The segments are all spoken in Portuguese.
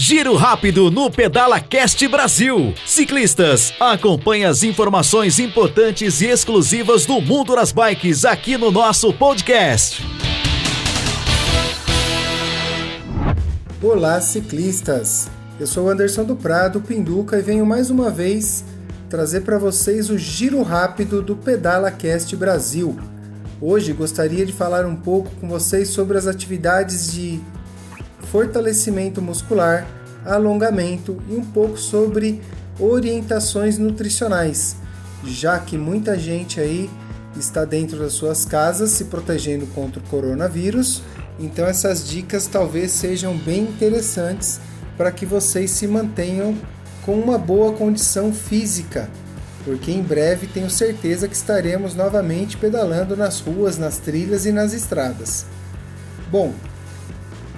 Giro rápido no Pedala Cast Brasil. Ciclistas, acompanhe as informações importantes e exclusivas do mundo das bikes aqui no nosso podcast. Olá, ciclistas! Eu sou Anderson do Prado, Pinduca, e venho mais uma vez trazer para vocês o giro rápido do Pedala Cast Brasil. Hoje gostaria de falar um pouco com vocês sobre as atividades de fortalecimento muscular, alongamento e um pouco sobre orientações nutricionais, já que muita gente aí está dentro das suas casas se protegendo contra o coronavírus, então essas dicas talvez sejam bem interessantes para que vocês se mantenham com uma boa condição física, porque em breve tenho certeza que estaremos novamente pedalando nas ruas, nas trilhas e nas estradas. Bom,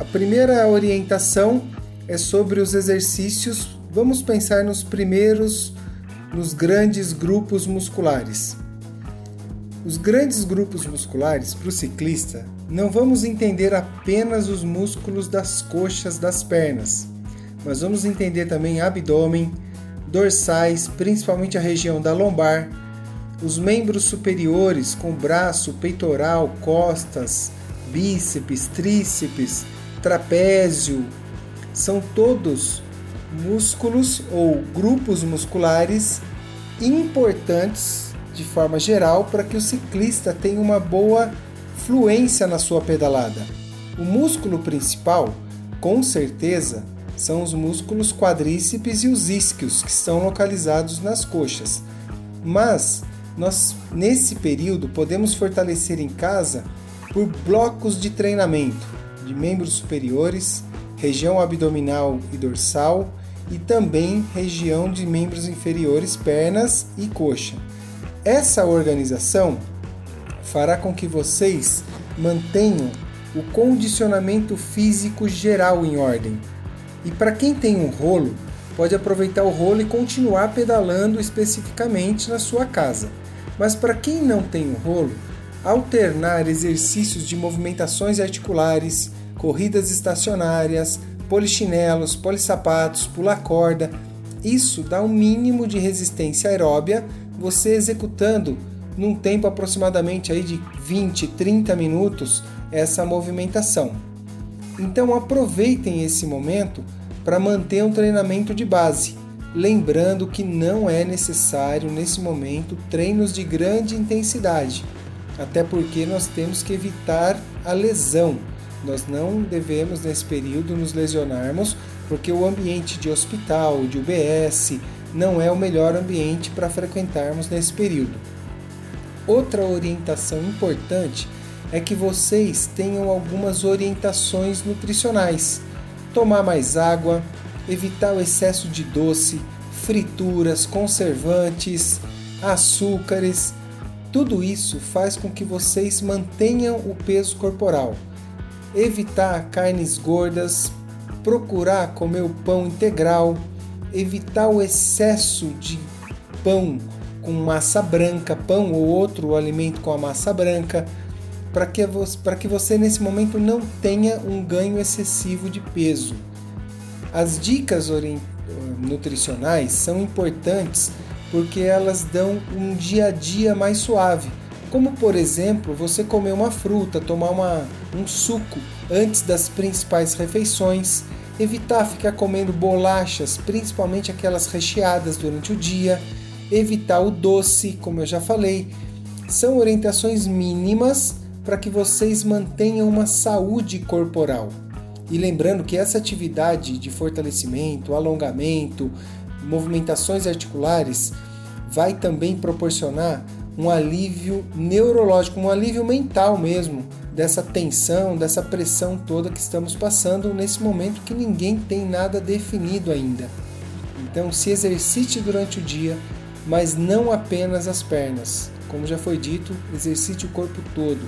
a primeira orientação é sobre os exercícios. Vamos pensar nos primeiros, nos grandes grupos musculares. Os grandes grupos musculares para o ciclista não vamos entender apenas os músculos das coxas das pernas, mas vamos entender também abdômen, dorsais, principalmente a região da lombar, os membros superiores com braço, peitoral, costas, bíceps, tríceps, trapézio, são todos músculos ou grupos musculares importantes de forma geral para que o ciclista tenha uma boa fluência na sua pedalada. O músculo principal, com certeza, são os músculos quadríceps e os isquios, que estão localizados nas coxas. Mas nós nesse período podemos fortalecer em casa por blocos de treinamento de membros superiores, região abdominal e dorsal e também região de membros inferiores, pernas e coxa. Essa organização fará com que vocês mantenham o condicionamento físico geral em ordem. E para quem tem um rolo, pode aproveitar o rolo e continuar pedalando especificamente na sua casa. Mas para quem não tem um rolo, alternar exercícios de movimentações articulares, corridas estacionárias, polichinelos, polissapatos, pular corda. Isso dá um mínimo de resistência aeróbia, você executando num tempo aproximadamente aí de 20, 30 minutos essa movimentação. Então aproveitem esse momento para manter um treinamento de base, lembrando que não é necessário nesse momento treinos de grande intensidade, até porque nós temos que evitar a lesão. Nós não devemos nesse período nos lesionarmos, porque o ambiente de hospital, de UBS, não é o melhor ambiente para frequentarmos nesse período. Outra orientação importante é que vocês tenham algumas orientações nutricionais. Tomar mais água, evitar o excesso de doce, frituras, conservantes, açúcares. Tudo isso faz com que vocês mantenham o peso corporal evitar carnes gordas, procurar comer o pão integral, evitar o excesso de pão com massa branca, pão ou outro alimento com a massa branca, para que, que você nesse momento não tenha um ganho excessivo de peso. As dicas nutricionais são importantes porque elas dão um dia a dia mais suave como por exemplo você comer uma fruta, tomar uma, um suco antes das principais refeições, evitar ficar comendo bolachas, principalmente aquelas recheadas durante o dia, evitar o doce, como eu já falei. São orientações mínimas para que vocês mantenham uma saúde corporal. E lembrando que essa atividade de fortalecimento, alongamento, movimentações articulares vai também proporcionar um alívio neurológico, um alívio mental mesmo dessa tensão, dessa pressão toda que estamos passando nesse momento que ninguém tem nada definido ainda. Então, se exercite durante o dia, mas não apenas as pernas. Como já foi dito, exercite o corpo todo.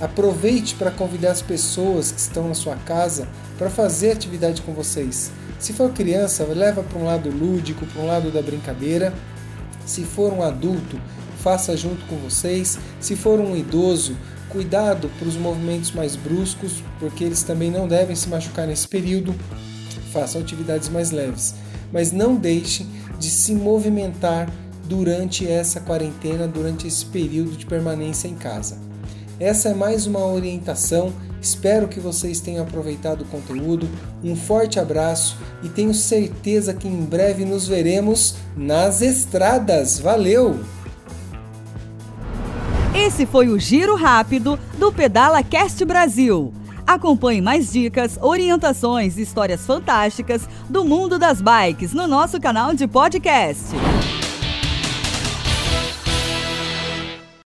Aproveite para convidar as pessoas que estão na sua casa para fazer atividade com vocês. Se for criança, leva para um lado lúdico, para um lado da brincadeira. Se for um adulto, faça junto com vocês. Se for um idoso, cuidado para os movimentos mais bruscos, porque eles também não devem se machucar nesse período. façam atividades mais leves. Mas não deixem de se movimentar durante essa quarentena, durante esse período de permanência em casa. Essa é mais uma orientação. Espero que vocês tenham aproveitado o conteúdo. Um forte abraço e tenho certeza que em breve nos veremos nas estradas. Valeu! Esse foi o Giro Rápido do Pedala Cast Brasil. Acompanhe mais dicas, orientações e histórias fantásticas do mundo das bikes no nosso canal de podcast.